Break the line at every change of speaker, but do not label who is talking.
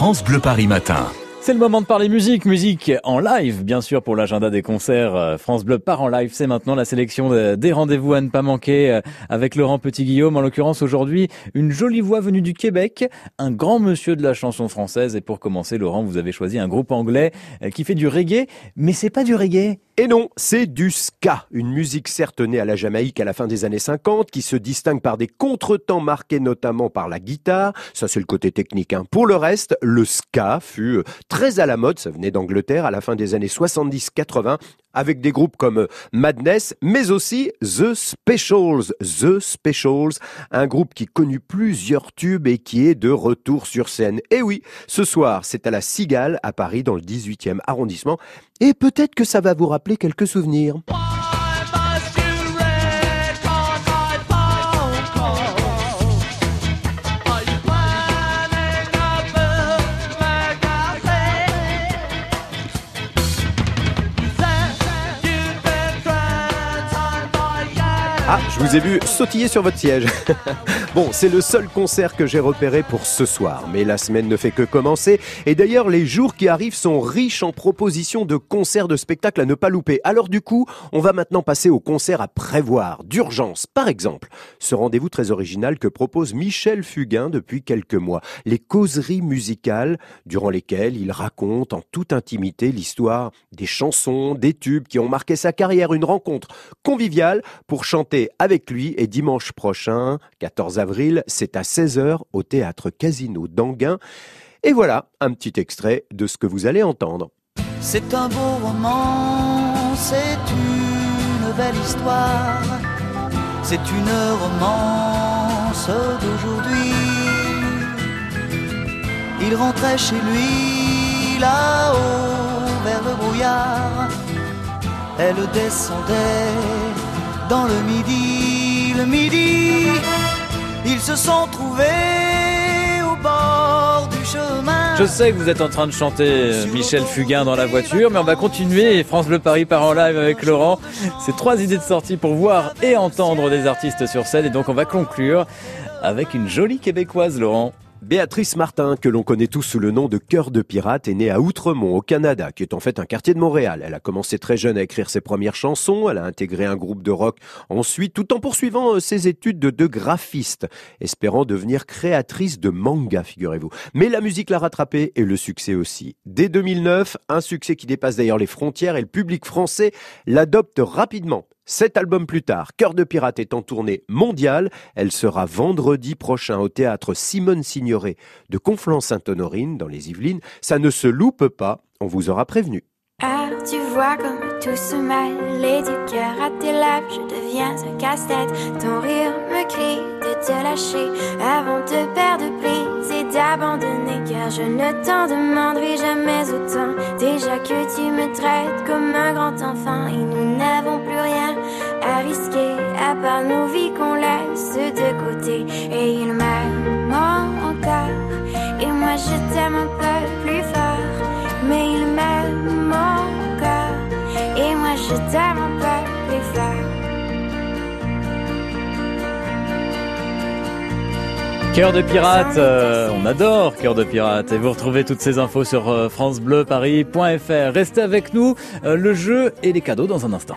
France Bleu Paris Matin.
C'est le moment de parler musique, musique en live, bien sûr, pour l'agenda des concerts. Euh, France Bleu part en live, c'est maintenant la sélection des rendez-vous à ne pas manquer euh, avec Laurent Petit-Guillaume. En l'occurrence, aujourd'hui, une jolie voix venue du Québec, un grand monsieur de la chanson française. Et pour commencer, Laurent, vous avez choisi un groupe anglais euh, qui fait du reggae, mais c'est pas du reggae.
Et non, c'est du ska, une musique certes née à la Jamaïque à la fin des années 50, qui se distingue par des contretemps marqués notamment par la guitare. Ça, c'est le côté technique. Hein. Pour le reste, le ska fut très à la mode, ça venait d'Angleterre à la fin des années 70-80, avec des groupes comme Madness, mais aussi The Specials. The Specials, un groupe qui connut plusieurs tubes et qui est de retour sur scène. Et oui, ce soir, c'est à la Cigale, à Paris, dans le 18e arrondissement. Et peut-être que ça va vous rappeler quelques souvenirs. Ah, je vous ai vu sautiller sur votre siège. bon, c'est le seul concert que j'ai repéré pour ce soir, mais la semaine ne fait que commencer. Et d'ailleurs, les jours qui arrivent sont riches en propositions de concerts, de spectacles à ne pas louper. Alors du coup, on va maintenant passer au concert à prévoir, d'urgence. Par exemple, ce rendez-vous très original que propose Michel Fugain depuis quelques mois. Les causeries musicales, durant lesquelles il raconte en toute intimité l'histoire des chansons, des tubes qui ont marqué sa carrière. Une rencontre conviviale pour chanter avec lui et dimanche prochain, 14 c'est à 16h au théâtre Casino d'Anguin. Et voilà un petit extrait de ce que vous allez entendre.
C'est un beau roman, c'est une belle histoire, c'est une romance d'aujourd'hui. Il rentrait chez lui là-haut vers le brouillard, elle descendait dans le midi, le midi, ils se sont trouvés au bord du chemin.
Je sais que vous êtes en train de chanter euh, Michel Fugain dans la voiture, mais on va continuer. France Bleu Paris part en live avec Laurent. C'est trois idées de sortie pour voir et entendre des artistes sur scène. Et donc on va conclure avec une jolie québécoise, Laurent.
Béatrice Martin, que l'on connaît tous sous le nom de Cœur de Pirate, est née à Outremont, au Canada, qui est en fait un quartier de Montréal. Elle a commencé très jeune à écrire ses premières chansons, elle a intégré un groupe de rock ensuite, tout en poursuivant euh, ses études de, de graphiste, espérant devenir créatrice de manga, figurez-vous. Mais la musique l'a rattrapée et le succès aussi. Dès 2009, un succès qui dépasse d'ailleurs les frontières et le public français l'adopte rapidement. Sept albums plus tard, Cœur de Pirate est en tournée mondiale. Elle sera vendredi prochain au théâtre Simone Signoret de Conflans-Sainte-Honorine dans les Yvelines. Ça ne se loupe pas, on vous aura prévenu.
Ah, tu vois comme tout se mêle du cœur à tes lèvres, je deviens un casse-tête. Ton rire me crie de te lâcher avant de perdre prise et d'abandonner. Car je ne t'en demanderai jamais autant. Déjà que tu me traites comme un grand enfant et part nos vies qu'on laisse de côté. Et il m'aime encore et moi je t'aime un peu plus fort, mais il m'aime encore et moi je t'aime un peu plus fort.
Cœur de pirate, euh, on adore Cœur de pirate et vous retrouvez toutes ces infos sur euh, francebleuparis.fr. Restez avec nous, euh, le jeu et les cadeaux dans un instant.